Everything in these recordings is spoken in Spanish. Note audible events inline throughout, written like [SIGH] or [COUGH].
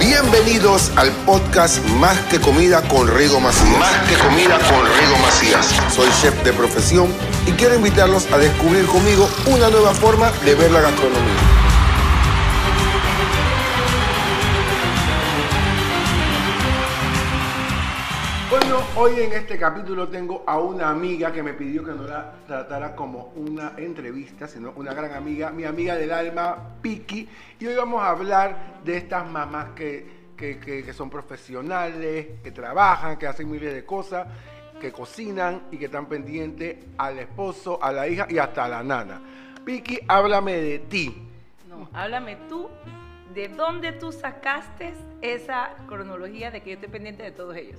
Bienvenidos al podcast Más que Comida con Rigo Macías. Más que comida con Rigo Macías. Soy chef de profesión y quiero invitarlos a descubrir conmigo una nueva forma de ver la gastronomía. Hoy en este capítulo tengo a una amiga que me pidió que no la tratara como una entrevista, sino una gran amiga, mi amiga del alma, Piki. Y hoy vamos a hablar de estas mamás que, que, que- son profesionales, que trabajan, que hacen miles de cosas, que cocinan y que están pendientes al esposo, a la hija y hasta a la nana. Piki, háblame de ti. No, háblame tú, ¿de dónde tú sacaste esa cronología de que yo estoy pendiente de todos ellos?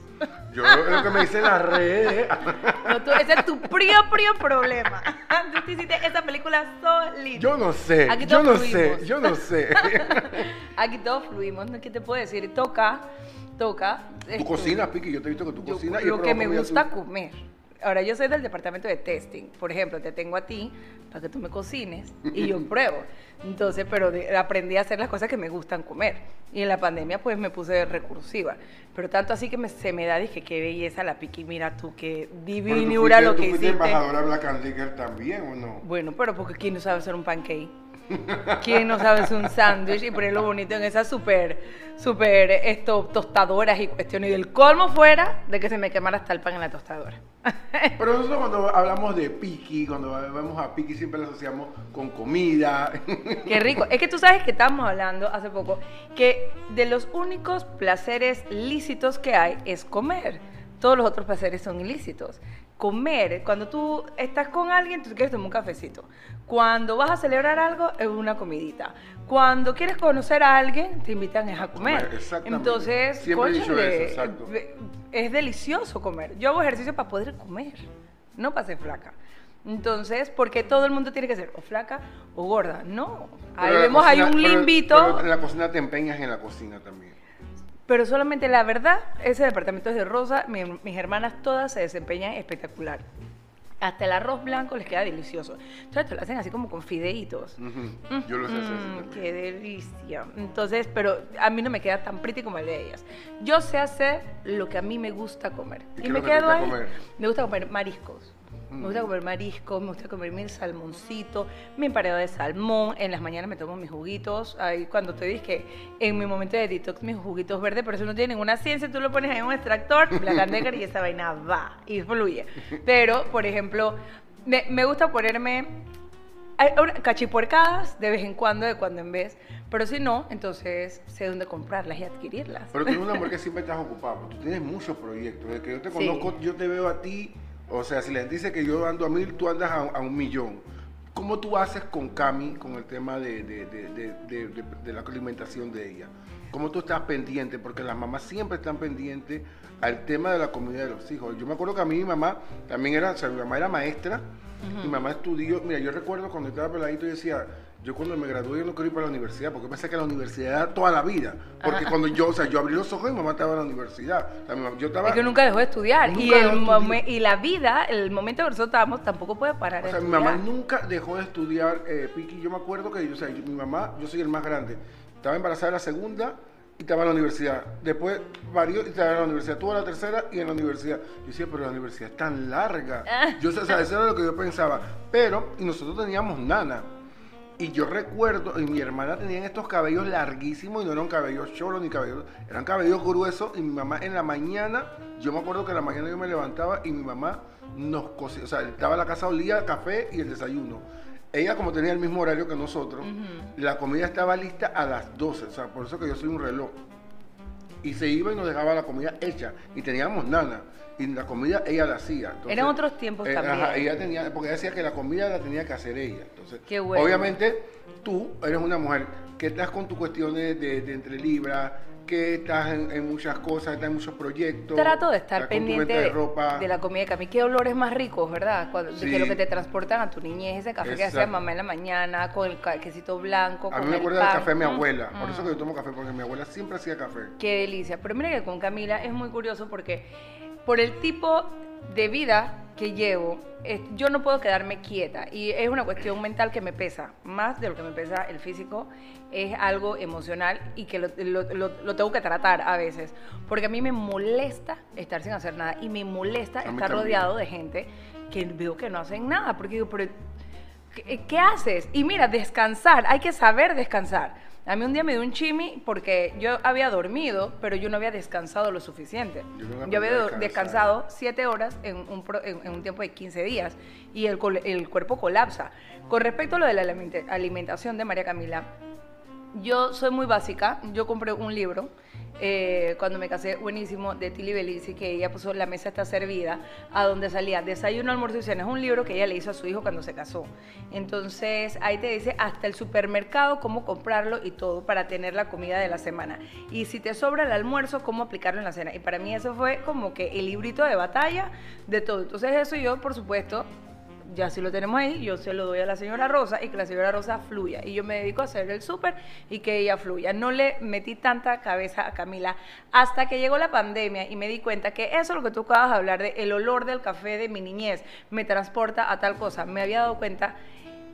Yo lo que me dicen las redes. No, tú- ese es tu prio, prio problema. Tú te hiciste esa película solita. Yo no sé, Aquí yo no sé, yo no sé. [LAUGHS] Aquí todos fluimos. ¿qué te puedo decir? Toca, toca. Tú esto, cocinas, Piki, yo te he visto que tú yo- cocinas. y lo que probado me gusta comer. Ahora, yo soy del departamento de testing. Por ejemplo, te tengo a ti para que tú me cocines y yo [LAUGHS] pruebo. Entonces, pero de- aprendí a hacer las cosas que me gustan comer. Y en la pandemia, pues me puse recursiva. Pero tanto así que me- se me da, dije, qué belleza la piqui. Mira tú, qué tú divinura lo tú que hiciste. embajadora Black and Liquor también, ¿o no? Bueno, pero porque ¿quién no sabe hacer un pancake? [LAUGHS] ¿Quién no sabe hacer un sándwich y ponerlo bonito en esas súper, súper, esto, tostadoras y cuestiones? Y el colmo fuera de que se me quemara hasta el pan en la tostadora. [LAUGHS] Pero nosotros cuando hablamos de Piki, cuando vemos a Piki siempre lo asociamos con comida. [LAUGHS] Qué rico. Es que tú sabes que estábamos hablando hace poco que de los únicos placeres lícitos que hay es comer. Todos los otros placeres son ilícitos. Comer, cuando tú estás con alguien, tú quieres tomar un cafecito. Cuando vas a celebrar algo, es una comidita. Cuando quieres conocer a alguien, te invitan a comer. Exactamente. Entonces, Siempre he dicho cónchale, eso, exacto. es delicioso comer. Yo hago ejercicio para poder comer, no para ser flaca. Entonces, porque todo el mundo tiene que ser o flaca o gorda. No. Ahí Pero vemos cocina- un pero- limbito. pero en la cocina te empeñas en la cocina también. Pero solamente la verdad, ese departamento es de Rosa, mi- mis hermanas todas se desempeñan espectacular. Hasta el arroz blanco les queda delicioso. Entonces te lo hacen así como con fideitos. Ujú, Yo lo sé hacer así Mm. Qué delicia. Entonces, pero a mí no me queda tan pretty como el de ellas. Yo sé hacer lo que a mí me gusta comer. ¿Y Y, qué me quedo ahí. comer? Me gusta comer mariscos. Me gusta comer mariscos, me gusta comer mi salmoncito, mi emparedado de salmón. En las mañanas me tomo mis juguitos. Ahí cuando te dije que en mi momento de detox, mis juguitos verdes, pero eso no tiene ninguna ciencia. Tú lo pones ahí en un extractor, and Decker, y esa vaina va y fluye. Pero, por ejemplo, me, me gusta ponerme cachipuercadas de vez en cuando, de cuando en vez. Pero si no, entonces sé dónde comprarlas y adquirirlas. Pero tú eres una mujer que siempre estás ocupada, porque tú tienes muchos proyectos. Desde que yo te Sí. conozco, yo te veo a ti, o sea, si gente dice que yo ando a mil, tú andas a, a un millón. ¿Cómo tú haces con Cami con el tema de, de- de- de- de- de- de la alimentación de ella? ¿Cómo tú estás pendiente? Porque las mamás siempre están pendientes al tema de la comida de los hijos. Yo me acuerdo que a mí mi mamá también era, o sea, mi mamá era maestra, mi mamá estudió, mira, yo recuerdo cuando estaba peladito y decía, yo cuando me gradué yo no quiero ir para la universidad, porque pensé que la universidad era toda la vida. Porque cuando yo, o sea, yo abrí los ojos y mi mamá estaba en la universidad. O sea, mi mamá- yo estaba, Es que nunca dejó de estudiar. Nunca y, dejó el de estudiar. momen- y la vida, el momento que nosotros estábamos, tampoco puede parar o de sea, mi mamá nunca dejó de estudiar, eh, Piqui. Yo me acuerdo que, o sea, yo- mi mamá, yo soy el más grande, estaba embarazada de la segunda y estaba en la universidad. Después varió y estaba en la universidad. Tuvo la tercera y en la universidad. Yo decía, pero la universidad es tan larga. Yo, o sea, eso era lo que yo pensaba. Pero, y nosotros teníamos nana. Y yo recuerdo, y mi hermana tenían estos cabellos larguísimos y no eran cabellos cholos ni cabellos, eran cabellos gruesos. Y mi mamá en la mañana, yo me acuerdo que en la mañana yo me levantaba y mi mamá nos cocía, o sea, estaba en la casa olía café y el desayuno. Ella, como tenía el mismo horario que nosotros, la comida estaba lista a las 12, o sea, por eso que yo soy un reloj. Y se iba y nos dejaba la comida hecha. Y teníamos nana. Y la comida ella la hacía. Entonces, Eran otros tiempos eh, también. ajá, ella tenía, porque ella decía que la comida la tenía que hacer ella. Entonces, Qué bueno. obviamente, tú eres una mujer que estás con tus cuestiones de, de entre libras, que estás en, en muchas cosas, estás en muchos proyectos. Trato de estar pendiente de, de ropa. de la comida de Cami. Qué olores más ricos, ¿verdad? Cuando, de que lo que te transportan a tu niñez, ese café que hacía mamá en la mañana, con el quesito blanco, A con mí me el acuerdo del café de mi Mm, abuela. Por mm. eso que yo tomo café, porque mi abuela siempre hacía café. Qué delicia. Pero mira que con Camila es muy curioso porque por el tipo de vida que llevo, yo no puedo quedarme quieta y es una cuestión mental que me pesa, más de lo que me pesa el físico, es algo emocional y que lo, lo- lo- lo tengo que tratar a veces, porque a mí me molesta estar sin hacer nada y me molesta estar también. rodeado de gente que veo que no hacen nada, porque digo, pero ¿qué, qué haces? Y mira, descansar, hay que saber descansar. A mí un día me dio un chimi porque yo había dormido, pero yo no había descansado lo suficiente. Yo había descansar. descansado siete horas en un, pro- en, en un tiempo de 15 días y el, el cuerpo colapsa. Con respecto a lo de la alimenta- alimentación de María Camila, yo soy muy básica. Yo compré un libro eh, cuando me casé, buenísimo, de Tilly Belici, que ella puso La mesa está servida, a donde salía Desayuno, almuerzo y cena. Es un libro que ella le hizo a su hijo cuando se casó. Entonces ahí te dice hasta el supermercado, cómo comprarlo y todo para tener la comida de la semana. Y si te sobra el almuerzo, cómo aplicarlo en la cena. Y para mí eso fue como que el librito de batalla de todo. Entonces eso yo, por supuesto, ya si lo tenemos ahí, yo se lo doy a la señora Rosa y que la señora Rosa fluya. Y yo me dedico a hacer el súper y que ella fluya. No le metí tanta cabeza a Camila hasta que llegó la pandemia y me di cuenta que eso es lo que tú acabas de hablar, de el olor del café de mi niñez, me transporta a tal cosa. Me había dado cuenta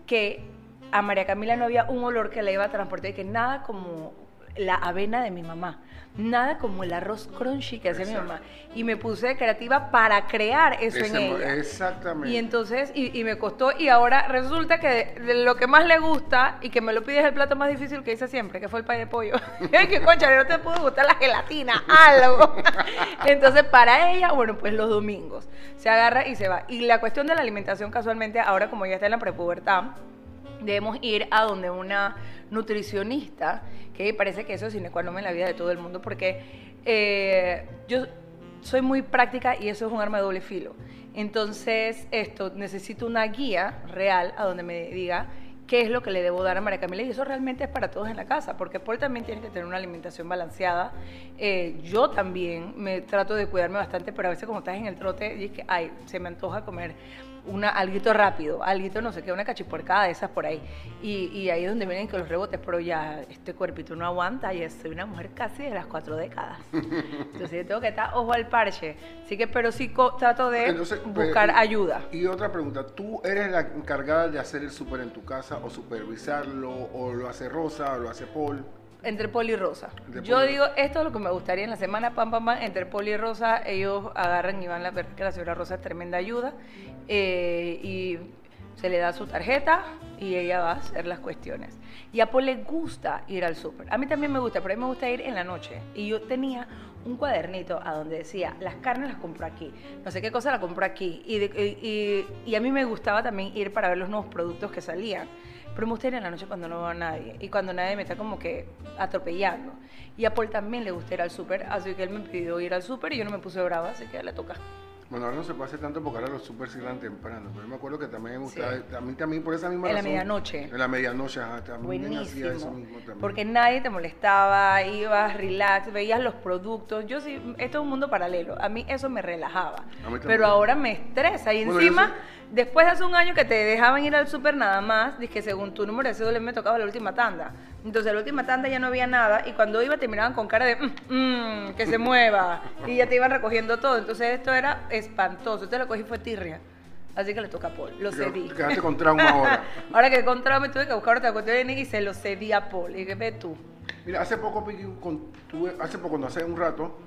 que a María Camila no había un olor que la iba a transportar y que nada como la avena de mi mamá, nada como el arroz crunchy que hacía mi mamá. Y me puse creativa para crear eso en Ese ella. Exactamente. Y entonces, y, y me costó, y ahora resulta que de, de lo que más le gusta y que me lo pide es el plato más difícil que hice siempre, que fue el pay de pollo. [LAUGHS] Que, concha, no te pudo gustar la gelatina, algo. [LAUGHS] Entonces, para ella, bueno, pues los domingos se agarra y se va. Y la cuestión de la alimentación, casualmente, ahora como ya está en la prepubertad, debemos ir a donde una nutricionista, que parece que eso es sine qua non en la vida de todo el mundo, porque eh, yo soy muy práctica y eso es un arma de doble filo. Entonces, esto, necesito una guía real a donde me diga qué es lo que le debo dar a María Camila y eso realmente es para todos en la casa, porque Paul también tiene que tener una alimentación balanceada. Eh, yo también me trato de cuidarme bastante, pero a veces como estás en el trote, y es que, ay, se me antoja comer una, alguito rápido, alguito no sé qué, una cachipuercada de esas por ahí. Y, y ahí es donde vienen que los rebotes, pero ya este cuerpito no aguanta y soy una mujer casi de las cuatro décadas. [LAUGHS] Entonces yo tengo que estar ojo al parche. Así que, pero sí trato de Entonces, buscar eh, ayuda. Y otra pregunta, ¿tú eres la encargada de hacer el súper en tu casa o supervisarlo o lo hace Rosa o lo hace Paul? Entre Poli y Rosa. Entre Yo digo, esto es lo que me gustaría en la semana, pam, pam, pam, entre Poli y Rosa, ellos agarran y van a ver que la señora Rosa es tremenda ayuda eh, y se le da su tarjeta y ella va a hacer las cuestiones. Y a Paul le gusta ir al súper. A mí también me gusta, pero a mí me gusta ir en la noche. Y yo tenía un cuadernito a donde decía, las carnes las compro aquí, no sé qué cosa la compro aquí. Y, de- y- y- y a mí me gustaba también ir para ver los nuevos productos que salían. Pero me gusta ir en la noche cuando no veo a nadie y cuando nadie me está como que atropellando. Y a Paul también le gusta ir al súper, así que él me pidió ir al súper y yo no me puse brava, así que le toca. Bueno, ahora no se hacer tanto porque ahora los súper cierran temprano. Pero yo me acuerdo que también me gustaba, Sí. también, también por esa misma En la razón. medianoche. En la medianoche, ajá, también hacía eso Buenísimo. mismo también. Porque nadie te molestaba, ibas relax, veías los productos. Yo sí, esto es un mundo paralelo. A mí eso me relajaba. también. Pero ahora me estresa. Y Bueno, encima, después de hace un año que te dejaban ir al súper nada más, dije que según tu número de cédula me tocaba la última tanda. Entonces, la última tanda ya no había nada. Y cuando iba, te miraban con cara de "Mm, mm, que se mueva. y ya te iban recogiendo todo. Entonces, esto era espantoso. Entonces, lo cogí fue tirria. Así que le toca a Paul. Lo Te- cedí. te quedaste con trauma [LAUGHS] ahora. Ahora que con trauma tuve que buscar otra cuestión y se lo cedí a Paul. Y que ve tú. Mira, hace poco, hace poco, no hace un rato,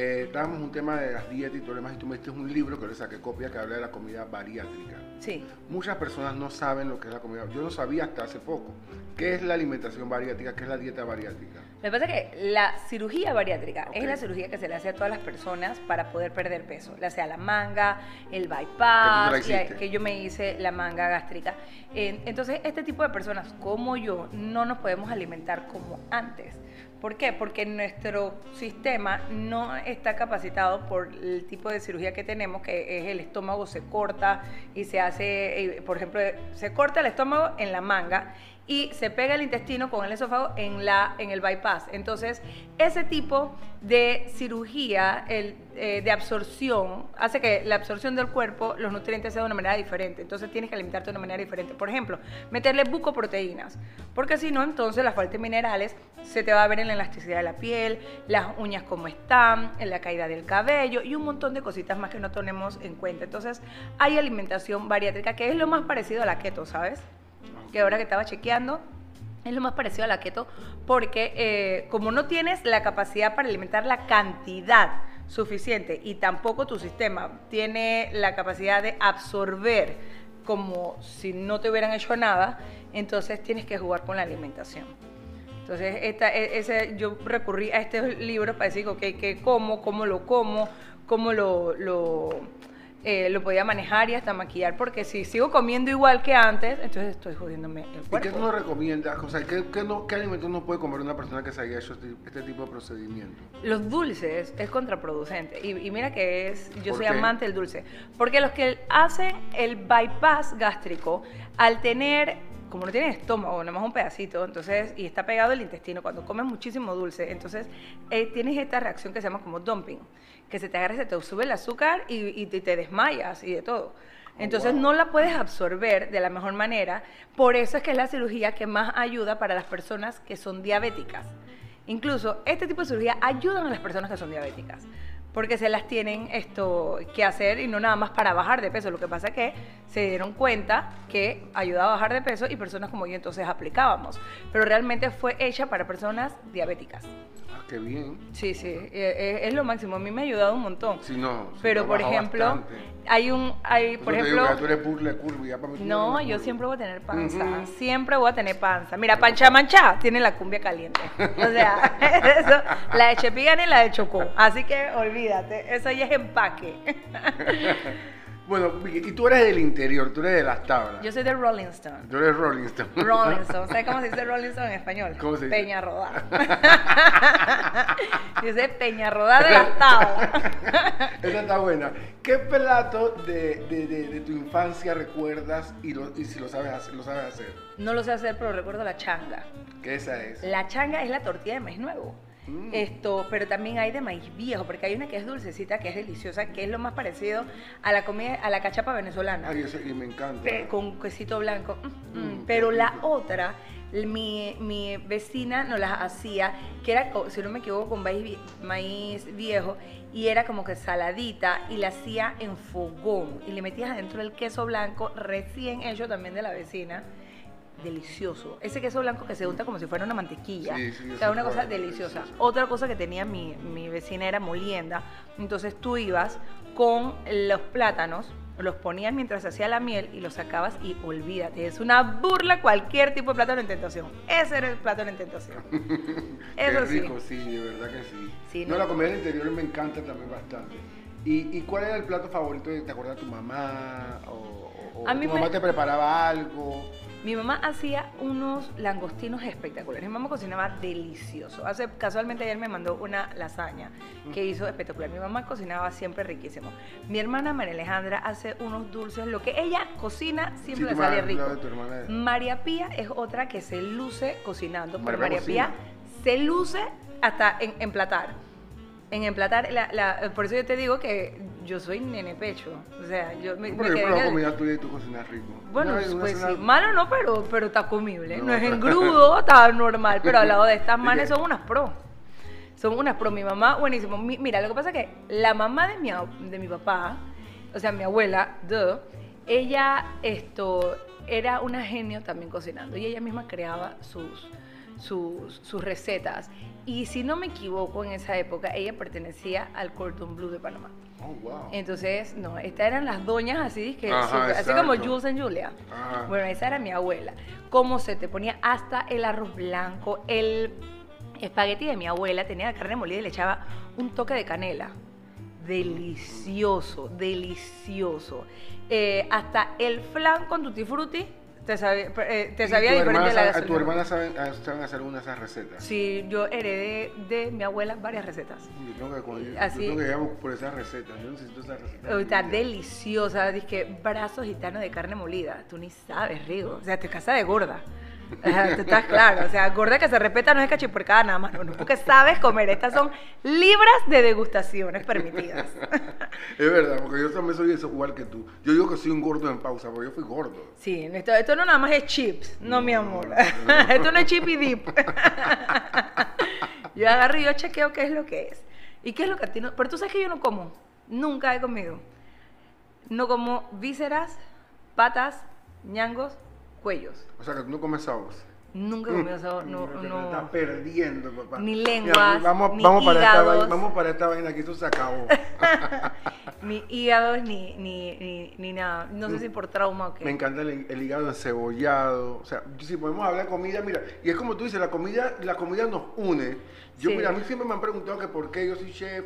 eh, estábamos en un tema de las dietas y todo lo demás, y tú me diste un libro que le saqué copia que habla de la comida bariátrica. Sí. Muchas personas no saben lo que es la comida. Yo no sabía hasta hace poco. ¿Qué es la alimentación bariátrica? ¿Qué es la dieta bariátrica? Que pasa es que la cirugía bariátrica es Ok. la cirugía que se le hace a todas las personas para poder perder peso, ya sea la manga, el Que la bypass, y a- hiciste. que yo me hice la manga gástrica. Eh, Entonces, este tipo de personas como yo no nos podemos alimentar como antes. ¿Por qué? Porque nuestro sistema no está capacitado por el tipo de cirugía que tenemos, que es el estómago se corta y se hace, eh, por ejemplo, se corta el estómago en la manga y se pega el intestino con el esófago en, la, en el bypass. Entonces, ese tipo de cirugía el, eh, de absorción hace que la absorción del cuerpo, los nutrientes sea de una manera diferente. Entonces, tienes que alimentarte de una manera diferente. Por ejemplo, meterle bucoproteínas, porque si no, entonces la falta de minerales se te va a ver en la elasticidad de la piel, las uñas como están, en la caída del cabello y un montón de cositas más que no tenemos en cuenta. Entonces, hay alimentación bariátrica que es lo más parecido a la keto, ¿sabes? Que ahora que estaba chequeando, es lo más parecido a la keto, porque eh, como no tienes la capacidad para alimentar la cantidad suficiente y tampoco tu sistema tiene la capacidad de absorber como si no te hubieran hecho nada, entonces tienes que jugar con la alimentación. Entonces, esta, e, ese, yo recurrí a estos libros para decir, ok, ¿qué como? ¿Cómo lo como? ¿Cómo lo, lo eh, lo podía manejar y hasta maquillar, porque si sigo comiendo igual que antes, entonces estoy jodiéndome el cuerpo. ¿Y qué tú nos recomiendas? O sea, ¿qué, qué, no, qué alimentos no puede comer una persona que se haya hecho este, este tipo de procedimiento? Los dulces es contraproducente. Y, y mira que es, yo ¿Por soy qué? amante del dulce. Porque los que hacen el bypass gástrico, al tener como no tienen estómago, nada más un pedacito, entonces, y está pegado el intestino, cuando comes muchísimo dulce, entonces eh, tienes esta reacción que se llama como dumping, que se te agarra, se te sube el azúcar y, y te, te desmayas y de todo. Entonces wow. no la puedes absorber de la mejor manera, por eso es que es la cirugía que más ayuda para las personas que son diabéticas. Incluso este tipo de cirugía ayudan a las personas que son diabéticas porque se las tienen esto que hacer y no nada más para bajar de peso. Lo que pasa es que se dieron cuenta que ayudaba a bajar de peso y personas como yo entonces aplicábamos. Pero realmente fue hecha para personas diabéticas. Ah, qué bien. Sí, sí, eh, eh, es lo máximo. A mí me ha ayudado un montón. Sí, no. sí, Pero por ejemplo, bastante. hay un, hay, por te digo ejemplo, que tú eres burla de curva y ya para mí tú no, yo curva. siempre voy a tener panza. Siempre voy a tener panza. Mira, Pancha Mancha tiene la cumbia caliente. O sea, [LAUGHS] eso, la de Chepigán y la de Chocó. Así que olvídate, eso ya es empaque. [LAUGHS] Bueno, y tú eres del interior, tú eres de las tablas. Yo soy de Rolling Stone. Tú eres Rolling Stone. Rolling Stone. [LAUGHS] ¿Sabes cómo se dice Rolling Stone en español? ¿Cómo se dice? Peña Rodada. [LAUGHS] dice Peña Rodada de las tablas. [LAUGHS] Esa está buena. ¿Qué plato de, de- de- de tu infancia recuerdas y, lo- y si lo sabes hacer? Lo sabes hacer? No lo sé hacer, pero recuerdo la changa. ¿Qué esa es? La changa es la tortilla de maíz nuevo. Mm. Esto, pero también hay de maíz viejo, porque hay una que es dulcecita, que es deliciosa, que es lo más parecido a la comida, a la cachapa venezolana. Ay, eso, y me encanta. Pe- con quesito blanco. mm, mm. Pero la rico. otra, mi, mi vecina nos las hacía, que era, si no me equivoco, con maíz, maíz viejo, y era como que saladita, y la hacía en fogón, y le metías adentro el queso blanco recién hecho también de la vecina. Delicioso. Ese queso blanco que se unta como si fuera una mantequilla. Sí, sí, o sea, una cosa deliciosa. delicioso. Otra cosa que tenía mi, mi vecina era molienda. Entonces tú ibas con los plátanos, los ponías mientras se hacía la miel y los sacabas y olvídate. Es una burla cualquier tipo de plátano en tentación. Ese era el plátano en tentación. [LAUGHS] Eso Qué sí. rico, sí, de verdad que sí. Sí, no, no. la comida del interior me encanta también bastante. ¿Y, y cuál era el plato favorito? ¿Te acuerdas de tu mamá? ¿O, o- o A tu mí me- mamá te preparaba algo? Mi mamá hacía unos langostinos espectaculares. Mi mamá cocinaba delicioso. Hace, casualmente ayer me mandó una lasaña que hizo espectacular. Mi mamá cocinaba siempre riquísimo. Mi hermana María Alejandra hace unos dulces. Lo que ella cocina siempre Sí, le sale rico. María Pía es otra que se luce cocinando. María María. Pía se luce hasta en emplatar. En emplatar, la- la- por eso yo te digo que yo soy nene pecho. O sea, yo me, me Pero yo pruebo en el- comida tuya y tú cocinas rico. bueno, pues cena- sí, malo no, pero, pero está comible. No, No, es engrudo, [LAUGHS] está normal, pero al lado de estas ¿De manes [LAUGHS] son unas pro. Son unas pro. Mi mamá, buenísimo. Mi- mira, lo que pasa es que la mamá de mi, de mi papá, o sea, mi abuela, duh, ella esto, era una genio también cocinando y ella misma creaba sus, sus, sus recetas. Y si no me equivoco, en esa época ella pertenecía al Cordon Bleu de Panamá. Oh, wow. Entonces, no, estas eran las doñas así, que Ajá, así como. Jules and Julia. Ajá. Bueno, esa era mi abuela. Cómo se te ponía hasta el arroz blanco, el espagueti de mi abuela tenía carne molida y le echaba un toque de canela. Delicioso, delicioso. Eh, hasta el flan con tutti frutti te sabía, eh, te ¿Y sabía diferente de la gastronomía. ¿Tu hermana saben, ah, saben hacer una de esas recetas? Sí, yo heredé de mi abuela varias recetas. Yo tengo que, cuando- yo Así- tengo que por esas recetas. Yo necesito esas recetas. Está deliciosa, que brazos gitanos de carne molida. Tú ni sabes, Rigo. O sea, te casa de gorda. Tú estás claro. O sea, gorda que se respeta no es cachiporcada nada más. No, no, porque sabes comer. Estas son libras de degustaciones permitidas. [LAUGHS] Es verdad, porque yo también soy eso igual que tú. Yo digo que soy un gordo en pausa, porque yo fui gordo. Sí, esto, esto no nada más es chips. No, mi amor. [LAUGHS] no, esto no es chip y dip. [LAUGHS] yo agarro y yo chequeo qué es lo que es. ¿Y qué es lo que a ti no? Pero tú sabes que yo no como. Nunca he comido. No como vísceras, patas, ñangos, cuellos. O sea, que tú no comes sabos. Nunca he comido eso. No, te no. estás perdiendo, papá. Ni Mira, lenguas, vamos, ni vamos para esta hígados. vaina, vamos para esta vaina, aquí esto se acabó. [LAUGHS] Ni hígados, ni, ni, ni, ni nada. No sé si por trauma o qué. Me encanta el, el hígado encebollado. O sea, si podemos hablar de comida, mira, y es como tú dices, la comida, la comida nos une. Yo, Sí. mira, a mí siempre me han preguntado que por qué yo soy chef.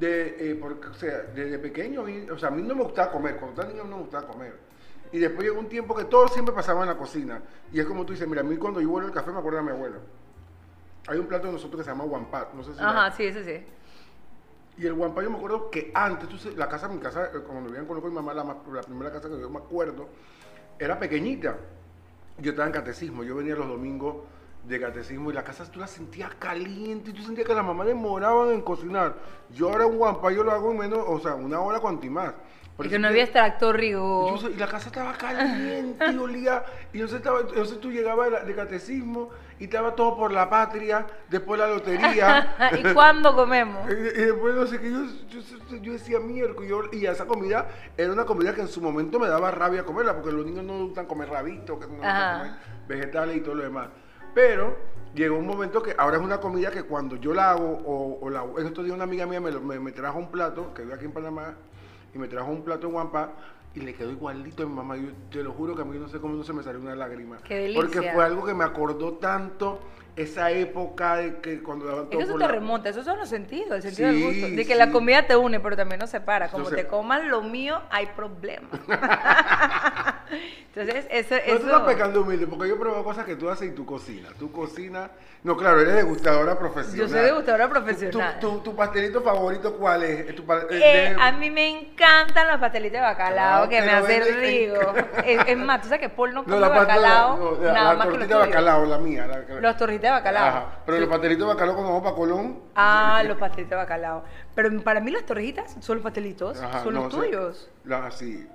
De, eh, porque, o sea, desde pequeño, o sea, a mí no me gustaba comer. Cuando estaba niño no me gustaba comer. Y después llegó un tiempo que todo siempre pasaba en la cocina. Y es como tú dices, mira, a mí cuando yo vuelvo el café me acuerdo de mi abuelo. Hay un plato de nosotros que se llama guampat, no sé si Ajá, sí, ese sí. y el guampá yo me acuerdo que antes, tú la casa, mi casa, eh, cuando vivían con mi mamá, la, la primera casa que yo me acuerdo, era pequeñita. Yo estaba en catecismo, yo venía los domingos de catecismo y la casa tú la sentías caliente y tú sentías que las mamás demoraban en cocinar. Yo ahora un guampá yo lo hago en menos, o sea, una hora cuanto y más. Por Y eso que no había extracto y, rigo. yo sé- y la casa estaba caliente y olía. Y entonces, estaba, entonces tú llegabas de, catecismo y estaba todo por la patria, después la lotería. [LAUGHS] ¿Y cuándo comemos? [LAUGHS] Y, y después no sé qué, yo, yo, yo decía miércoles, yo- y esa comida era una comida que en su momento me daba rabia comerla, porque los niños no gustan comer rabitos, que no gustan comer vegetales y todo lo demás. Pero llegó un momento que ahora es una comida que cuando yo la hago, o, o la, en estos días una amiga mía me, me trajo un plato, que vive aquí en Panamá, y me trajo un plato de guampa, y le quedó igualito a mi mamá. Yo te lo juro que a mí no sé cómo no se me salió una lágrima. Qué delicia. Porque fue algo que me acordó tanto esa época de que cuando daban Es que eso te la- remonta, esos son los sentidos, el sentido Sí, del gusto. De que sí. la comida te une, pero también nos separa. Como Entonces- te coman lo mío, hay problema. [LAUGHS] Entonces, eso, No, tú estás eso. pecando humilde, porque yo pruebo cosas que tú haces y tú cocinas. Tú cocinas. No, claro, eres degustadora profesional. Yo soy degustadora Tu- profesional. Tu, tu- tu pastelito favorito cuál es? Tu pa- eh, Eh, de- a mí me encantan los pastelitos de bacalao que me hacen rico. Es, es más, tú sabes que Paul no [LAUGHS] come no, bacalao no, la, nada la más tortita de bacalao, la mía. la- Los torritos de bacalao. Ajá, Pero los pastelitos de bacalao cuando vamos para Colón. Ah, los pastelitos de bacalao. Pero para mí las torrijitas son los pastelitos, Ajá, son no, los tuyos. La, sí.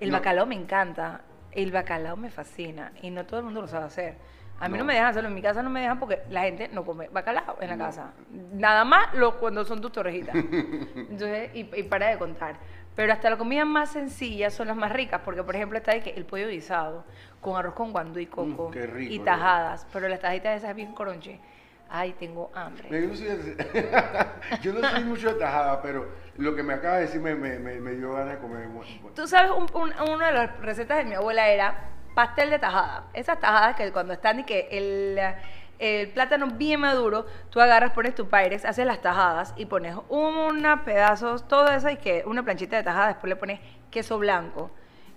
El No. bacalao me encanta. El bacalao me fascina y no todo el mundo lo sabe hacer. A mí no, No. me dejan hacerlo, en mi casa no me dejan porque la gente no come bacalao en la No. casa. Nada más lo, cuando son tus torrejitas. [LAUGHS] Entonces, y, y para de contar. Pero hasta las comidas más sencillas son las más ricas, porque por ejemplo está de que el pollo guisado con arroz con guandú y coco Mm, rico, y ¿no? tajadas, pero las tajitas esas bien cronche. Ay, tengo hambre. Yo no, soy [LAUGHS] yo no soy mucho de tajada, pero lo que me acaba de decir me, me, me, me dio ganas de comer. Tú sabes, un- un- una de las recetas de mi abuela era pastel de tajada. Esas tajadas que cuando están y que el, el plátano bien maduro, tú agarras, pones tu pyrex, haces las tajadas y pones unos pedazos, todo eso y que una planchita de tajada, después le pones queso blanco.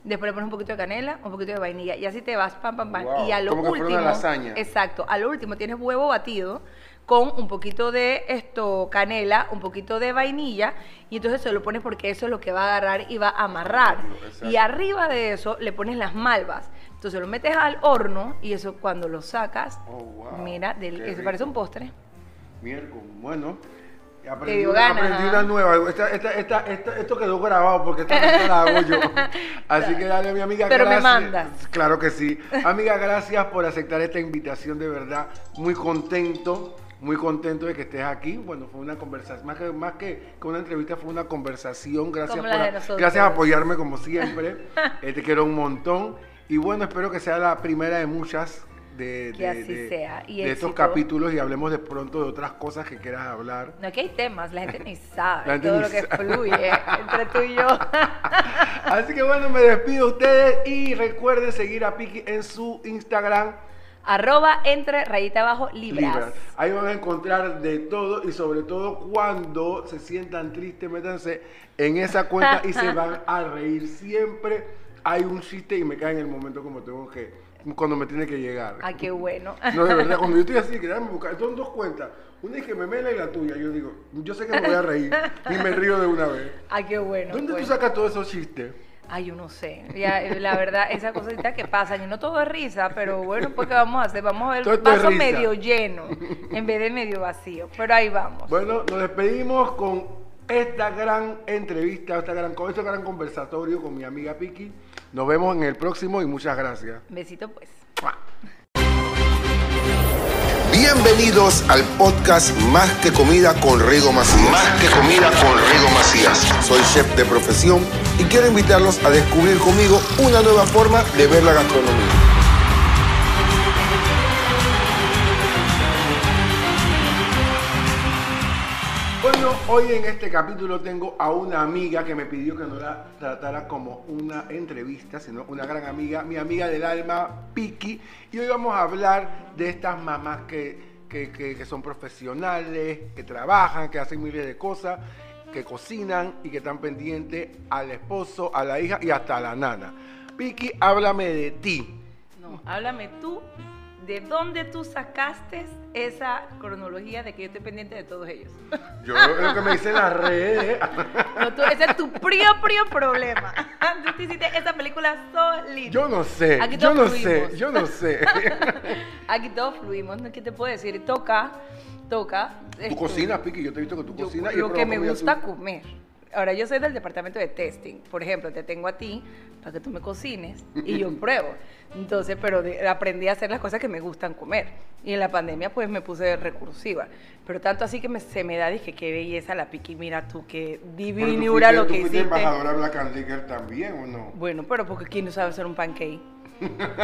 Después le pones un poquito de canela, un poquito de vainilla y así te vas, pam, pam, pam. Wow, y a lo como que fuera último, una lasaña. exacto, a lo último tienes huevo batido con un poquito de esto canela, un poquito de vainilla y entonces se lo pones porque eso es lo que va a agarrar y va a amarrar. Exacto. Y arriba de eso le pones las malvas. Entonces lo metes al horno y eso cuando lo sacas, Oh, wow, mira, del, eso parece un postre. Miércoles, bueno. Aprendí, dio una, ganas, aprendí una nueva. Esta, esta, esta, esto quedó grabado porque esta no la hago yo. [LAUGHS] Así que dale, mi amiga. Pero me mandas. Claro que sí. Amiga, gracias por aceptar esta invitación de verdad. Muy contento. Muy contento de que estés aquí. Bueno, fue una conversación, más que, más que, una entrevista, fue una conversación. Gracias, por, a- gracias por apoyarme como siempre. [LAUGHS] Eh, te quiero un montón. Y bueno, espero que sea la primera de muchas de, Que de- así de- sea. Y de estos capítulos y hablemos de pronto de otras cosas que quieras hablar. No, aquí hay temas, la gente ni sabe gente todo ni lo que sabe. fluye entre tú y yo. [LAUGHS] Así que bueno, me despido de ustedes y recuerden seguir a Piki en su Instagram. Arroba entre rayita abajo libras. Libras. Ahí van a encontrar de todo y sobre todo cuando se sientan tristes, métanse en esa cuenta y se [LAUGHS] van a reír. Siempre hay un chiste y me cae en el momento como tengo que, cuando me tiene que llegar. Ah, qué bueno. [LAUGHS] No, de verdad, cuando yo estoy así, que déjame buscar, son dos cuentas. Una es que me mela y la tuya. Yo digo, yo sé que me voy a reír y me río de una vez. [LAUGHS] Ah, qué bueno. ¿Dónde pues. tú sacas todos esos chistes? Ay, yo no sé. Ya, eh, la verdad, esas cositas que pasan, y no todo es risa, pero bueno, pues ¿qué vamos a hacer? Vamos a ver Todo el vaso risa. medio lleno en vez de medio vacío. Pero ahí vamos. Bueno, nos despedimos con esta gran entrevista, esta gran, con este gran conversatorio con mi amiga Piki. Nos vemos en el próximo y muchas gracias. Besito pues. Bienvenidos al podcast Más que Comida con Rigo Macías. Más que Comida con Rigo Macías. Soy chef de profesión y quiero invitarlos a descubrir conmigo una nueva forma de ver la gastronomía. Hoy en este capítulo tengo a una amiga que me pidió que no la tratara como una entrevista, sino una gran amiga, mi amiga del alma, Piki. Y hoy vamos a hablar de estas mamás que, que- que- son profesionales, que trabajan, que hacen miles de cosas, que cocinan y que están pendientes al esposo, a la hija y hasta a la nana. Piki, háblame de ti. No, háblame tú. ¿De dónde tú sacaste esa cronología de que yo estoy pendiente de todos ellos? Yo lo que me redes. No, tú- ese es tu prio, prio problema. Tú te hiciste esa película solita. Yo no sé, Aquí yo no sé, yo no sé. [LAUGHS] Aquí todos fluimos. ¿qué te puedo decir? Toca, toca. Tú esto, cocinas, Piki, yo te he visto que tú yo- cocinas. y Lo que me gusta comer. Ahora, yo soy del departamento de testing. Por ejemplo, te tengo a ti para que tú me cocines y yo [LAUGHS] pruebo. Entonces, pero de- aprendí a hacer las cosas que me gustan comer. Y en la pandemia, pues me puse recursiva. Pero tanto así que me- se me da, dije, qué belleza la piqui. Mira tú, qué tú divinura fuiste- lo tú que fuiste hiciste. embajadora Black and Liquor también, ¿o no? Bueno, pero porque ¿quién no sabe hacer un pancake?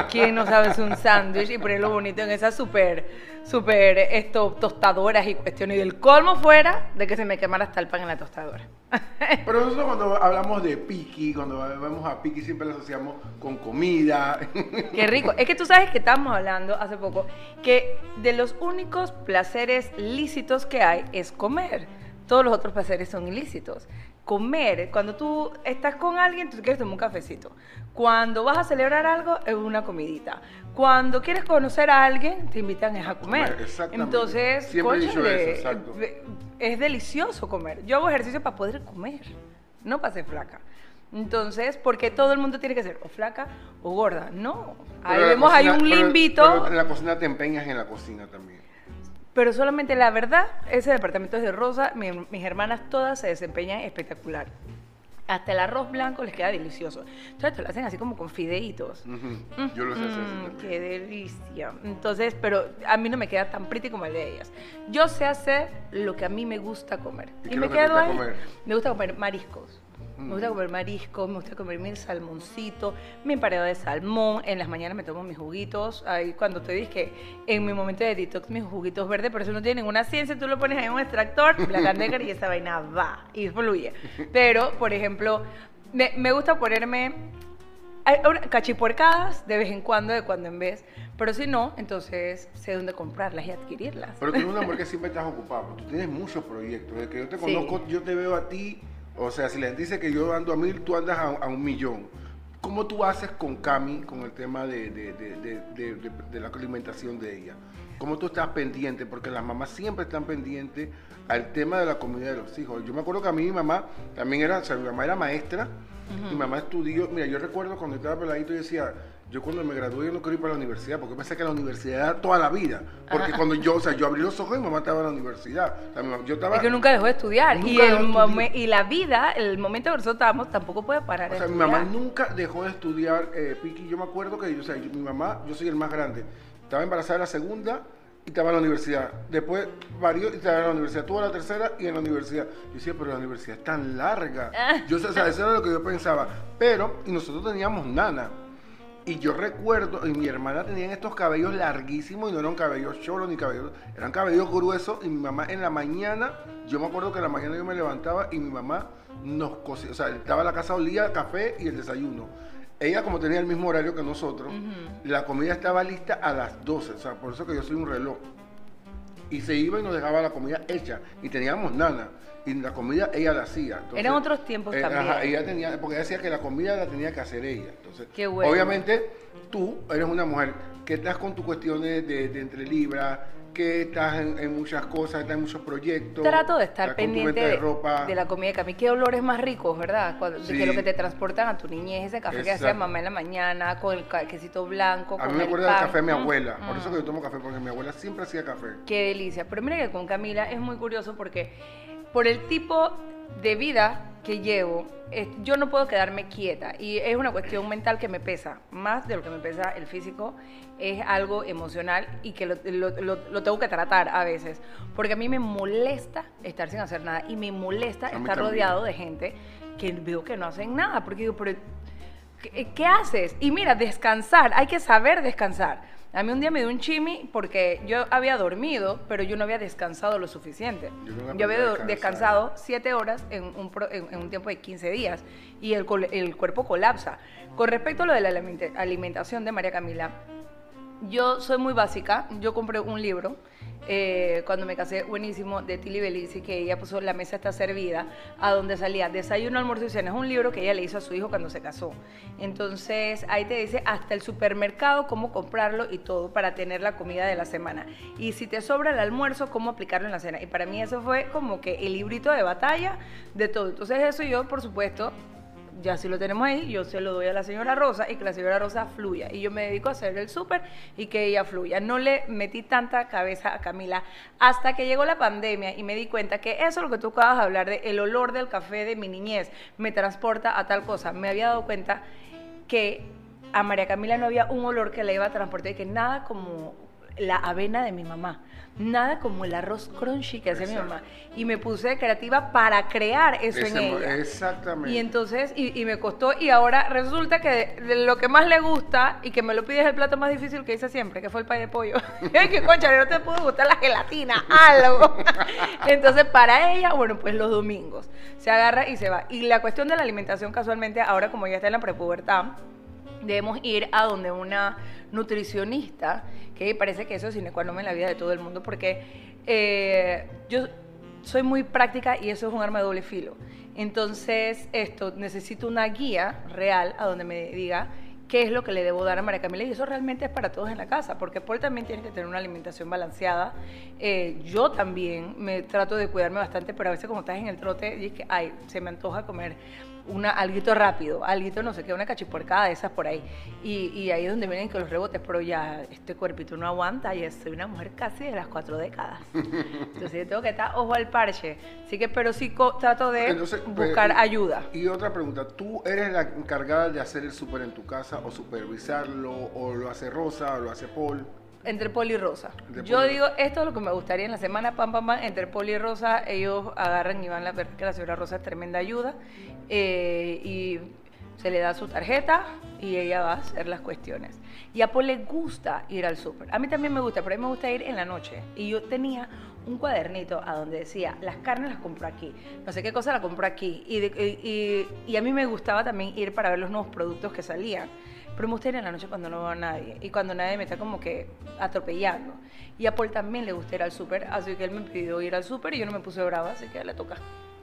¿Quién no sabe un sándwich y ponerlo bonito en esas súper, súper, esto, tostadoras y cuestiones? Y el colmo fuera de que se me quemara hasta el pan en la tostadora. [LAUGHS] Pero nosotros cuando hablamos de Piki, cuando vemos a Piki siempre lo asociamos con comida. [LAUGHS] Qué rico. Es que tú sabes que estábamos hablando hace poco que de los únicos placeres lícitos que hay es comer. Todos los otros placeres son ilícitos. Comer, cuando tú estás con alguien, tú quieres tomar un cafecito. Cuando vas a celebrar algo, es una comidita. Cuando quieres conocer a alguien, te invitan a comer. Exactamente. Entonces, Siempre he dicho cónchale, eso, exacto. es delicioso comer. Yo hago ejercicio para poder comer, no para ser flaca. Entonces, porque todo el mundo tiene que ser o flaca o gorda. No. Ahí Pero vemos cocina- un limbito, pero, en la cocina te empeñas en la cocina también. Solamente la verdad, ese departamento es de rosa. mi- mis hermanas todas se desempeñan espectacular. Hasta el arroz blanco les queda delicioso. Entonces, te lo hacen así como con fideitos. Ujú, Yo lo sé hacer así Mm, qué delicia. Entonces, pero a mí no me queda tan pretty como el de ellas. Yo sé hacer lo que a mí me gusta comer. ¿Y Y, qué me quedo ahí. comer? Me gusta comer mariscos. Me gusta comer mariscos, me gusta comer mi salmoncito, mi emparedado de salmón. En las mañanas me tomo mis juguitos. Ahí cuando te dije que en mi momento de detox mis juguitos verdes, pero eso no tiene ninguna ciencia. Tú lo pones ahí en un extractor, Decker, y esa vaina va y fluye. Pero, por ejemplo, me, me gusta ponerme cachipuercadas de vez en cuando, de cuando en vez, pero si no, entonces sé dónde comprarlas y adquirirlas. Pero tú eres una [LAUGHS] mujer que siempre estás ocupada, tú tienes muchos proyectos. Desde que yo te Sí. conozco, yo te veo a ti, o sea, si gente dice que yo ando a mil, tú andas a, a un millón. ¿Cómo tú haces con Cami con el tema de, de- de- de- de- de- de la alimentación de ella? ¿Cómo tú estás pendiente? Porque las mamás siempre están pendientes al tema de la comida de los hijos. Yo me acuerdo que a mí mi mamá también era, o sea, mi mamá era maestra, mi mamá estudió, mira, yo recuerdo cuando estaba peladito y decía, yo cuando me gradué yo no quiero ir para la universidad, porque pensé que la universidad era toda la vida. Porque cuando yo, o sea, yo abrí los ojos y mi mamá estaba en la universidad. O sea, mi mamá- yo estaba... Es que nunca dejó de estudiar. Nunca y, dejó el de estudiar. momen- y la vida, el momento que nosotros estábamos, tampoco puede parar O de sea, mi mamá nunca dejó de estudiar eh, Piki. Yo me acuerdo que, o sea, yo- mi mamá, yo soy el más grande. Estaba embarazada de la segunda y estaba en la universidad. Después varió y estaba en la universidad. Tuvo la tercera y en la universidad. Yo decía, pero la universidad es tan larga. Yo, o sea, eso era lo que yo pensaba. Pero, y nosotros teníamos nana. Y yo recuerdo, y mi hermana tenían estos cabellos larguísimos y no eran cabellos cholos ni cabellos, eran cabellos gruesos. Y mi mamá en la mañana, yo me acuerdo que en la mañana yo me levantaba y mi mamá nos cocía, o sea, estaba en la casa olía el café y el desayuno. Ella, como tenía el mismo horario que nosotros, la comida estaba lista a las 12, o sea, por eso que yo soy un reloj. Y se iba y nos dejaba la comida hecha. Y teníamos nana. Y la comida ella la hacía. Entonces, Eran otros tiempos eh, también. Ajá, ella tenía, porque ella decía que la comida la tenía que hacer ella. Entonces, Qué bueno. obviamente, tú eres una mujer que estás con tus cuestiones de, de entre libras, qué, estás en, en muchas cosas, estás en muchos proyectos. Trato de estar pendiente de, de ropa. de la comida de Cami. ¿Qué olores más ricos, verdad? Cuando, de que lo que te transportan a tu niñez, ese café que hacía Exacto. mamá en la mañana, con el quesito blanco, A mí con me el acuerdo del café de mi Mm, abuela. Por mm. eso que yo tomo café, porque mi abuela siempre hacía café. Qué delicia. Pero mira que con Camila es muy curioso porque por el tipo de vida que llevo, eh, yo no puedo quedarme quieta y es una cuestión mental que me pesa, más de lo que me pesa el físico, es algo emocional y que lo, lo- lo- lo tengo que tratar a veces, porque a mí me molesta estar sin hacer nada y me molesta estar también. rodeado de gente que veo que no hacen nada, porque digo, pero ¿Qué, qué haces? Y mira, descansar, hay que saber descansar. A mí un día me dio un chimi porque yo había dormido, pero yo no había descansado lo suficiente. Yo había descansar. descansado siete horas en un, pro- en, en un tiempo de 15 días y el, cuerpo colapsa. Con respecto a lo de la alimenta- alimentación de María Camila, yo soy muy básica. Yo compré un libro eh, cuando me casé, buenísimo, de Tilly Belici, que ella puso La mesa está servida, a donde salía Desayuno, almuerzo y cena. Es un libro que ella le hizo a su hijo cuando se casó. Entonces ahí te dice hasta el supermercado cómo comprarlo y todo para tener la comida de la semana. Y si te sobra el almuerzo, cómo aplicarlo en la cena. Y para mí eso fue como que el librito de batalla de todo. Entonces eso yo, por supuesto, ya si lo tenemos ahí, yo se lo doy a la señora Rosa y que la señora Rosa fluya. Y yo me dedico a hacer el súper y que ella fluya. No le metí tanta cabeza a Camila hasta que llegó la pandemia y me di cuenta que eso es lo que tú acabas de hablar, de el olor del café de mi niñez, me transporta a tal cosa. Me había dado cuenta que a María Camila no había un olor que la iba a transportar y que nada como la avena de mi mamá. Nada como el arroz crunchy que hace mi mamá. Y me puse creativa para crear eso en Ese ella. Exactamente. Y entonces, y, y me costó, y ahora resulta que de, de lo que más le gusta y que me lo pide es el plato más difícil que hice siempre, que fue el pay de pollo. [LAUGHS] Que, concha, no te pudo gustar la gelatina, algo. [LAUGHS] Entonces, para ella, bueno, pues los domingos se agarra y se va. Y la cuestión de la alimentación, casualmente, ahora como ya está en la prepubertad, debemos ir a donde una nutricionista, que parece que eso es sine qua en la vida de todo el mundo, porque eh, yo soy muy práctica y eso es un arma de doble filo. Entonces, esto, necesito una guía real a donde me diga qué es lo que le debo dar a María Camila y eso realmente es para todos en la casa, porque Paul también tiene que tener una alimentación balanceada. Eh, yo también me trato de cuidarme bastante, pero a veces como estás en el trote, y es que, ay, se me antoja comer una, alguito rápido, alguito no sé qué, una cachiporcada de esas por ahí. Y, y ahí es donde vienen que los rebotes, pero ya este cuerpito no aguanta, ya soy una mujer casi de las cuatro décadas. [LAUGHS] Entonces yo tengo que estar ojo al parche. Así que, pero sí trato de Entonces, buscar eh, ayuda. Y otra pregunta, ¿tú eres la encargada de hacer el súper en tu casa o supervisarlo o lo hace Rosa o lo hace Paul? Entre Poli y Rosa. Yo y digo, esto es lo que me gustaría en la semana, pam, pam, pam, entre Poli y Rosa, ellos agarran y van a ver que la señora Rosa es tremenda ayuda. Eh, y se le da su tarjeta y ella va a hacer las cuestiones. Y a Paul le gusta ir al súper. A mí también me gusta, pero a mí me gusta ir en la noche. Y yo tenía un cuadernito a donde decía, las carnes las compro aquí, no sé qué cosa la compro aquí. Y, de- y- y- a mí me gustaba también ir para ver los nuevos productos que salían. Pero me gusta ir en la noche cuando no veo nadie y cuando nadie me está como que atropellando. Y a Paul también le gusta ir al súper, así que él me pidió ir al súper y yo no me puse brava, así que le toca.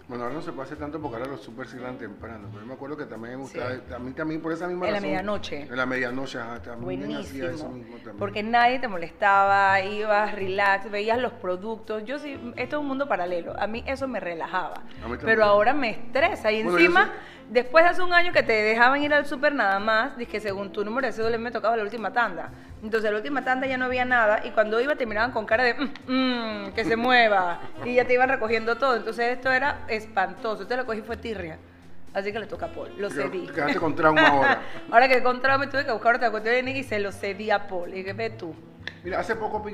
Bueno, ahora no se puede hacer tanto porque ahora los súper cierran temprano. Pero yo me acuerdo que también me gustaba, Sí. a mí también por esa misma En la razón. medianoche. En la medianoche, ajá, también hacía eso Buenísimo. mismo también. Porque nadie te molestaba, ibas relax, veías los productos. Yo sí, esto es un mundo paralelo. A mí eso me relajaba. también. Pero ahora me estresa. Y Bueno, encima, después de hace un año que te dejaban ir al súper nada más, dije que según tu número de cédula me tocaba la última tanda. Entonces, la última tanda ya no había nada. Y cuando iba, te miraban con cara de "Mm, mm, que se mueva. y ya te iban recogiendo todo. Entonces, esto era espantoso. Entonces, lo cogí fue tirria. Así que le toca a Paul. Lo Te- cedí. te quedaste con trauma [LAUGHS] ahora. ahora que con trauma tuve que buscar otra cuestión y se lo cedí a Paul. Y dije, ve tú. Mira, hace poco,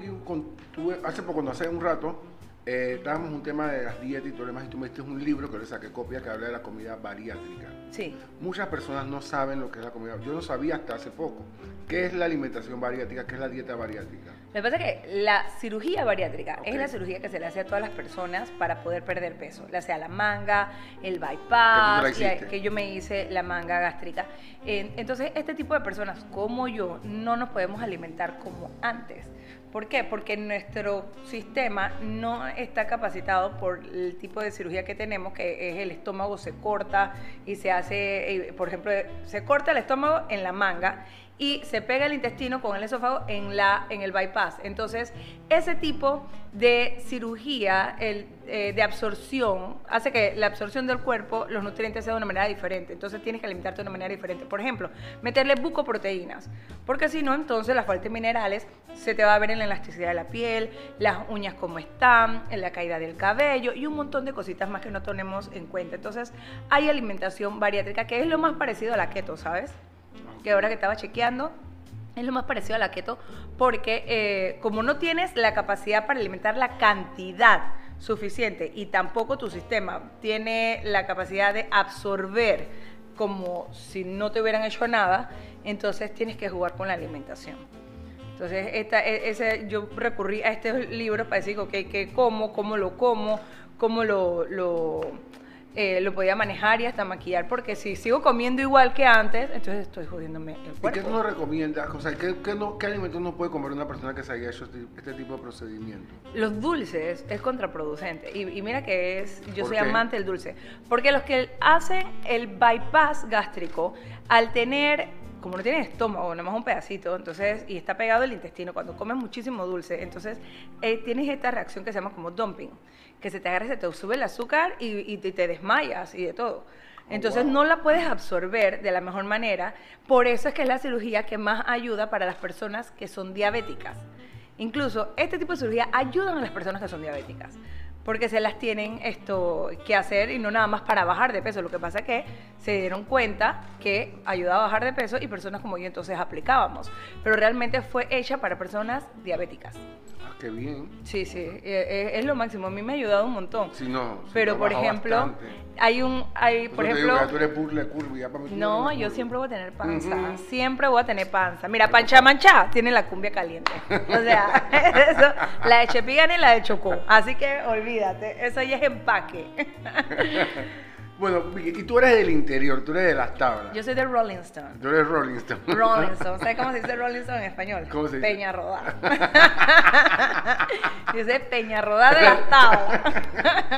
hace poco, no hace un rato, eh, estábamos un tema de las dietas y todo lo demás, y tú me diste un libro que le saqué copia que habla de la comida bariátrica. Sí. Muchas personas no saben lo que es la comida. Yo no sabía hasta hace poco. ¿Qué es la alimentación bariátrica? ¿Qué es la dieta bariátrica? Lo que pasa es que la cirugía bariátrica es la cirugía que se le hace a todas las personas para poder perder peso, ya sea la manga, el Que la bypass, la- hiciste. que yo me hice la manga gástrica. Eh, Entonces, este tipo de personas como yo no nos podemos alimentar como antes. ¿Por qué? Porque nuestro sistema no está capacitado por el tipo de cirugía que tenemos, que es el estómago se corta y se hace, eh, por ejemplo, se corta el estómago en la manga y se pega el intestino con el esófago en, la, en el bypass. Entonces, ese tipo de cirugía el, eh, de absorción hace que la absorción del cuerpo, los nutrientes sea de una manera diferente. Entonces, tienes que alimentarte de una manera diferente. Por ejemplo, meterle bucoproteínas, porque si no, entonces la falta de minerales se te va a ver en la elasticidad de la piel, las uñas como están, en la caída del cabello y un montón de cositas más que no tenemos en cuenta. Entonces, hay alimentación bariátrica que es lo más parecido a la keto, ¿sabes? Que ahora que estaba chequeando, es lo más parecido a la keto, porque eh, como no tienes la capacidad para alimentar la cantidad suficiente y tampoco tu sistema tiene la capacidad de absorber como si no te hubieran hecho nada, entonces tienes que jugar con la alimentación. Entonces, esta, e, ese, yo recurrí a estos libros para decir, ok, ¿qué como? ¿Cómo lo como? ¿Cómo lo eh, lo podía manejar y hasta maquillar, porque si sigo comiendo igual que antes, entonces estoy jodiéndome el cuerpo. ¿Y qué tú nos recomiendas? O sea, ¿qué, qué, no, qué alimentos no puede comer una persona que se haya hecho este, este tipo de procedimiento? Los dulces es contraproducente. Y, y mira que es, yo soy amante del dulce. Porque los que hacen el bypass gástrico, al tener como no tienen estómago, nada más un pedacito, entonces, y está pegado el intestino, cuando comes muchísimo dulce, entonces eh, tienes esta reacción que se llama como dumping que se te agarre, se te sube el azúcar y, te, desmayas y de todo. Oh, Entonces no la puedes absorber de la mejor manera. Por eso es que es la cirugía que más ayuda para las personas que son diabéticas. Incluso este tipo de cirugía ayudan a las personas que son diabéticas. Porque se las tienen esto que hacer y no nada más para bajar de peso. Lo que pasa es que se dieron cuenta que ayudaba a bajar de peso y personas como yo entonces aplicábamos. Pero realmente fue hecha para personas diabéticas. Qué bien. Sí, sí, eh, eh, es, lo máximo. A mí me ha ayudado un montón. Sí, no. Pero, por ejemplo, hay un, hay, por ejemplo... tú eres curva, ya para no, yo siempre voy a tener panza. Siempre voy a tener panza. Mira, Pancha Mancha tiene la cumbia caliente. O sea, [LAUGHS] eso, la de Chepigán y la de Chocó. Así que olvídate, eso ya es empaque. [LAUGHS] Bueno, y tú eres del interior, tú eres de las tablas. Yo soy de Rolling Stone. Tú eres Rolling Stone. Rolling [LAUGHS] Stone. ¿Sabes cómo se dice Rolling Stone en español? ¿Cómo se dice? Peña Rodada. [LAUGHS] dice Peña Rodada de las tablas.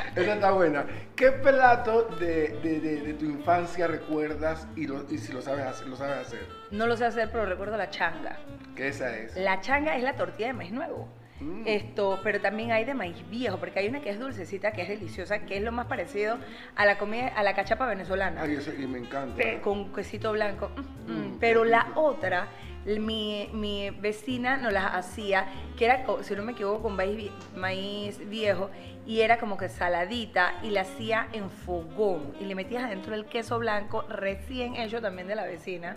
[LAUGHS] Esa está buena. ¿Qué plato de, de, de, tu infancia recuerdas y, lo, y si lo sabes, hacer, lo sabes hacer? No lo sé hacer, pero recuerdo la changa. ¿Qué esa es? La changa es la tortilla de maíz nuevo. Mm. Esto, pero también hay de maíz viejo, porque hay una que es dulcecita, que es deliciosa, que es lo más parecido a la comida, a la cachapa venezolana. Ay, eso, y me encanta. con quesito blanco. Mm, mm, pero la otra, mi, mi, vecina nos las hacía, que era, si no me equivoco, con maíz, maíz viejo, y era como que saladita, y la hacía en fogón, y le metías adentro el queso blanco recién hecho también de la vecina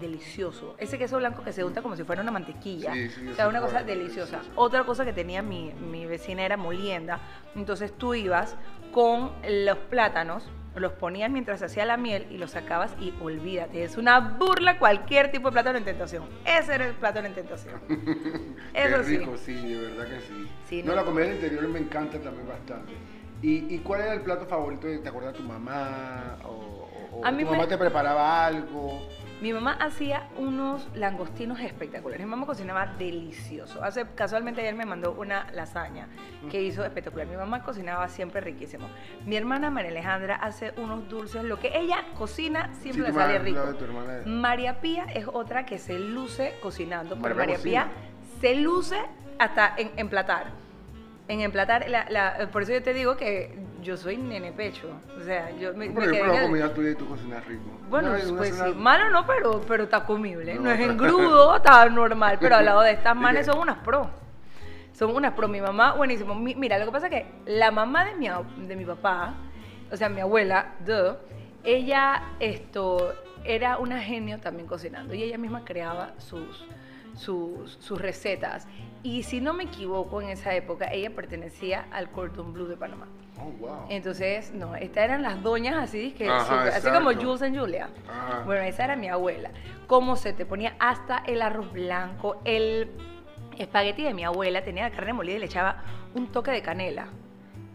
delicioso. Ese queso blanco que se unta como si fuera una mantequilla. o sea, una cosa deliciosa. Otra cosa que tenía mi, mi vecina era molienda. Entonces tú ibas con los plátanos, los ponías mientras hacía la miel y los sacabas y olvídate, es una burla cualquier tipo de plátano en tentación. Ese era el plátano en tentación. [LAUGHS] Eso Qué rico, sí. de verdad que sí. no, la comida del interior me encanta también bastante. ¿Y, ¿Y, cuál era el plato favorito? ¿Te acuerdas de tu mamá? ¿O, o, tu mamá te preparaba algo? Mi mamá hacía unos langostinos espectaculares. Mi mamá cocinaba delicioso. Hace, casualmente ayer me mandó una lasaña que hizo espectacular. Mi mamá cocinaba siempre riquísimo. Mi hermana María Alejandra hace unos dulces. Lo que ella cocina siempre le sale rico. María Pía es otra que se luce cocinando. María, María Pía se luce hasta en emplatar en emplatar, la, la, por eso yo te digo que yo soy nene pecho. O sea, yo me, pero me la comida tuya y tú cocinas rico. Bueno, pues sí, malo no, pero, pero está comible. No, es engrudo, [LAUGHS] está normal, pero al lado de estas [LAUGHS] manes son unas pro. Son unas pro. Mi mamá, buenísimo. mira, lo que pasa es que la mamá de mi, de mi papá, o sea, mi abuela, de, ella esto, era una genio también cocinando y ella misma creaba sus, sus, sus recetas. Y si no me equivoco, en esa época ella pertenecía al Cordon Blue de Panamá. Oh, wow. Entonces, no, estas eran las doñas así, que así como Jules and Julia. Bueno, esa era mi abuela. Cómo se te ponía hasta el arroz blanco, el espagueti de mi abuela tenía carne molida y le echaba un toque de canela.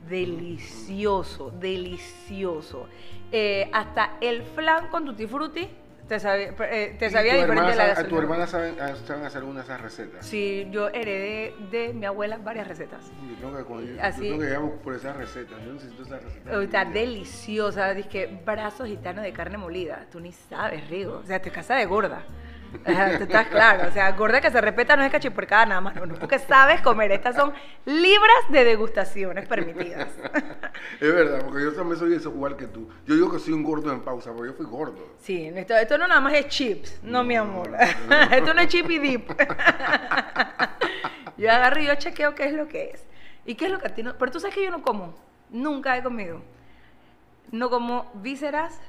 Delicioso, delicioso. Eh, hasta el flan con tutti frutti te sabía, eh, te sabía diferente la ¿Tu hermana saben, ah, saben hacer alguna de esas recetas? Sí, yo heredé de mi abuela varias recetas. Yo tengo que, Así, yo tengo que por esas recetas. Yo necesito esas recetas. Está deliciosa. Dije, brazos gitanos de carne molida. Tú ni sabes, Rigo. O sea, te casa de gorda. Tú estás claro. O sea, gorda que se respeta no es cachiporcada nada más. No, no, porque sabes comer. Estas son libras de degustaciones permitidas. [LAUGHS] Es verdad, porque yo también soy eso igual que tú. Yo digo que soy un gordo en pausa, porque yo fui gordo. Sí, esto, esto no nada más es chips. No, mi amor. [LAUGHS] esto no es chip y dip. [LAUGHS] yo agarro y yo chequeo qué es lo que es. ¿Y qué es lo que a ti no? Pero tú sabes que yo no como. Nunca he comido. No como vísceras,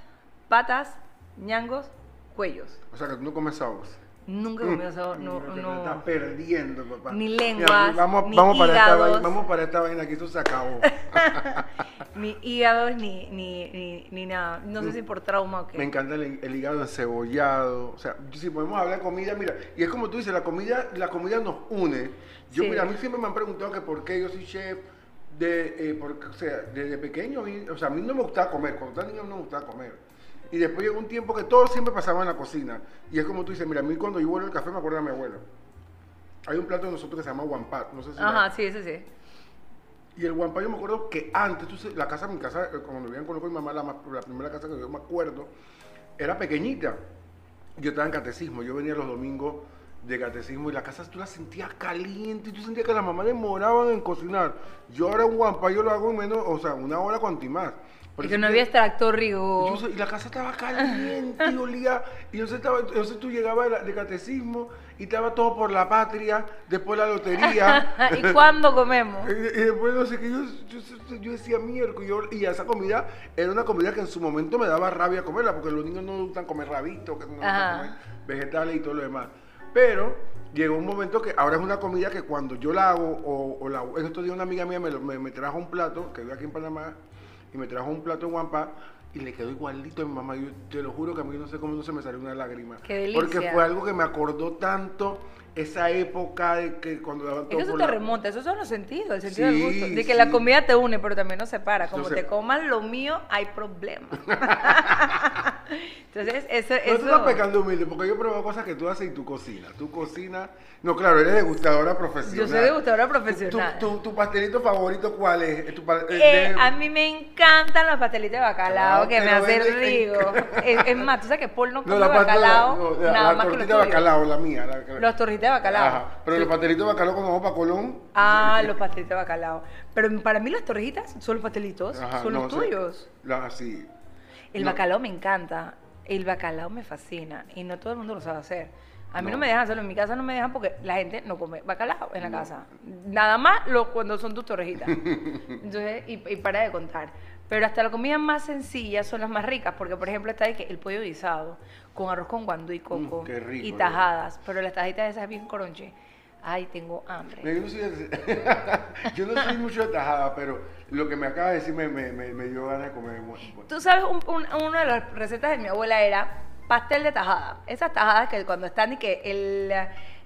patas, ñangos, cuellos. O sea, que tú no comes sabos. Nunca he comido eso. No, no. estás perdiendo, papá. Ni Mira, lenguas, vamos, ni vamos para esta hígados. vaina, vamos para esta vaina, aquí esto se acabó. [LAUGHS] Ni hígados, ni, ni, ni, ni nada. No sé si por trauma o qué. Me encanta el, el hígado encebollado. O sea, si podemos hablar de comida, mira, y es como tú dices, la comida, la comida nos une. Yo, Sí. mira, a mí siempre me han preguntado que por qué yo soy chef. De, eh, porque, o sea, desde pequeño, o sea, a mí no me gustaba comer, cuando estaba niño no me gustaba comer. Y después llegó un tiempo que todo siempre pasaba en la cocina. Y es como tú dices, mira, a mí cuando yo vuelvo el café me acuerdo de mi abuelo. Hay un plato de nosotros que se llama guampat, no sé si... la- Ajá, sí, ese sí. y el guampá yo me acuerdo que antes, tú la casa, mi casa, eh, cuando vivían con mi mamá, la, la primera casa que yo me acuerdo, era pequeñita. Yo estaba en catecismo, yo venía los domingos de catecismo y la casa tú la sentías caliente y tú sentías que las mamás demoraban en cocinar. Yo ahora un guampá yo lo hago en menos, o sea, una hora cuanto y más. Por Y que no había extracto y, rigo. yo sé- y la casa estaba caliente [LAUGHS] y olía. Y entonces, estaba, entonces tú llegabas de, catecismo y estaba todo por la patria, después la lotería. [LAUGHS] ¿Y cuándo comemos? [LAUGHS] Y, y después no sé qué, yo, yo, yo decía miércoles, yo- y esa comida era una comida que en su momento me daba rabia comerla, porque los niños no gustan comer rabitos, que no comer vegetales y todo lo demás. Pero llegó un momento que ahora es una comida que cuando yo la hago, o, o la, en estos días una amiga mía me, me trajo un plato, que vive aquí en Panamá, y me trajo un plato de guampa, y le quedó igualito a mi mamá. Yo te lo juro que a mí no sé cómo no se me salió una lágrima. Qué delicia. Porque fue algo que me acordó tanto esa época de que cuando Es que eso te la- remonta, esos son los sentidos, el sentido Sí, del gusto. De que sí. la comida te une, pero también nos separa. Como Entonces- te coman lo mío, hay problema. [LAUGHS] Entonces, eso, Pero tú eso... estás pecando humilde, porque yo pruebo cosas que tú haces y tú cocinas. Tú cocinas. No, claro, eres degustadora profesional. Yo soy degustadora Tu- profesional. Tu, tu- tu pastelito favorito cuál es? Tu pa- eh, de- a mí me encantan los pastelitos de bacalao Ah, que me vende- rico. [LAUGHS] Es, es más, tú sabes que Paul no come no, la bacalao no, la, nada la más que tortita de tuyos. bacalao, la mía. la- Los torritos de bacalao. Ajá. Pero los pastelitos de bacalao cuando vamos para Colón. Ah, los pastelitos de bacalao. Pero para mí las torrijitas son los pastelitos, Ajá, son no, los tuyos. la- sí. El No. bacalao me encanta. El bacalao me fascina y no todo el mundo lo sabe hacer. A mí no, No. me dejan hacerlo. En mi casa no me dejan porque la gente no come bacalao en la casa. Nada más lo, cuando son tus torrejitas. [LAUGHS] Entonces, y, y para de contar. Pero hasta las comidas más sencillas son las más ricas. Porque, por ejemplo, está el pollo guisado con arroz con guandú y coco Mm, qué rico, y ¿no? tajadas. Pero las tajitas esas bien coronche. Ay, tengo hambre. Yo no, soy, yo no soy mucho de tajada, pero lo que me acaba de decir me, me, me, me dio ganas de comer. Tú sabes, un- un- una de las recetas de mi abuela era pastel de tajada. Esas tajadas que cuando están y que el,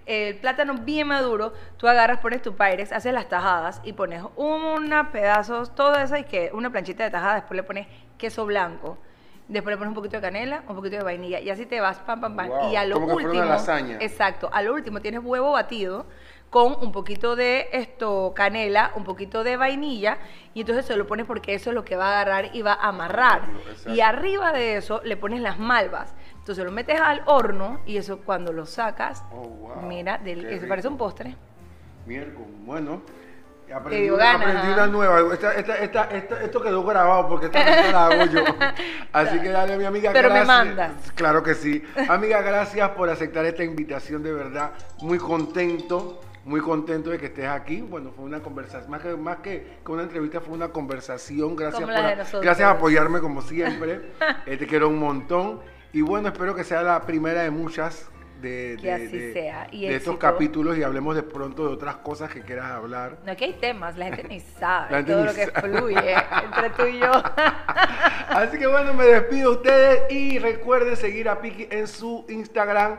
el plátano bien maduro, tú agarras, pones tu pyrex, haces las tajadas y pones unos pedazos, todo eso y que una planchita de tajada, después le pones queso blanco. Después le pones un poquito de canela, un poquito de vainilla y así te vas, pam, pam, pam. Wow, y a lo como que fuera último, una lasaña. exacto, a lo último tienes huevo batido con un poquito de esto canela, un poquito de vainilla y entonces se lo pones porque eso es lo que va a agarrar y va a amarrar. Exacto. Y arriba de eso le pones las malvas. Entonces lo metes al horno y eso cuando lo sacas, Oh, wow, mira, del, eso parece un postre. Miércoles, bueno. Aprendí, dio una- ganas, aprendí ajá. una nueva. Esta, esta, esta, esto quedó grabado porque esta no la hago yo. [LAUGHS] Así que dale, mi amiga. Pero me mandas. Claro que sí. Amiga, gracias por aceptar esta invitación, de verdad. Muy contento. Muy contento de que estés aquí. Bueno, fue una conversación, más que, más que, una entrevista, fue una conversación. Gracias, por, a- gracias por apoyarme como siempre. [LAUGHS] Eh, te quiero un montón. Y bueno, espero que sea la primera de muchas de, Que de- así de- sea. Y de estos capítulos y hablemos de pronto de otras cosas que quieras hablar. No, aquí hay temas, la gente ni sabe gente todo ni lo que fluye entre tú y yo. [LAUGHS] Así que bueno, me despido de ustedes y recuerden seguir a Piki en su Instagram.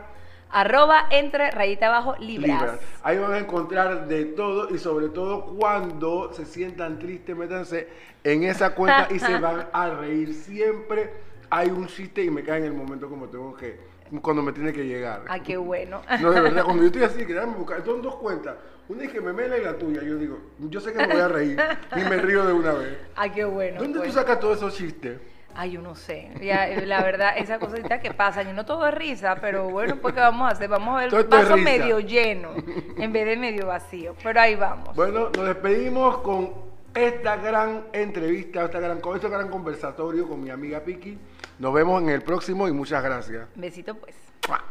Arroba entre rayita abajo libras. Libras. Ahí van a encontrar de todo y sobre todo cuando se sientan tristes, métanse en esa cuenta y se [LAUGHS] van a reír. Siempre hay un chiste y me cae en el momento como tengo que, cuando me tiene que llegar. Ah, qué bueno. [LAUGHS] No, de verdad, cuando yo estoy así, que déjame buscar, son dos cuentas. Una es que me mela y la tuya. Yo digo, yo sé que me voy a reír y me río de una vez. Ah, qué bueno. ¿Dónde pues. tú sacas todos esos chistes? Ay, yo no sé. Ya, eh, la verdad, esa cosita que pasa, y no todo es risa, pero bueno, pues ¿qué vamos a hacer? Vamos a ver Todo el vaso medio lleno en vez de medio vacío. Pero ahí vamos. Bueno, nos despedimos con esta gran entrevista, esta gran, con este gran conversatorio con mi amiga Piki. Nos vemos en el próximo y muchas gracias. Besito pues. ¡Mua!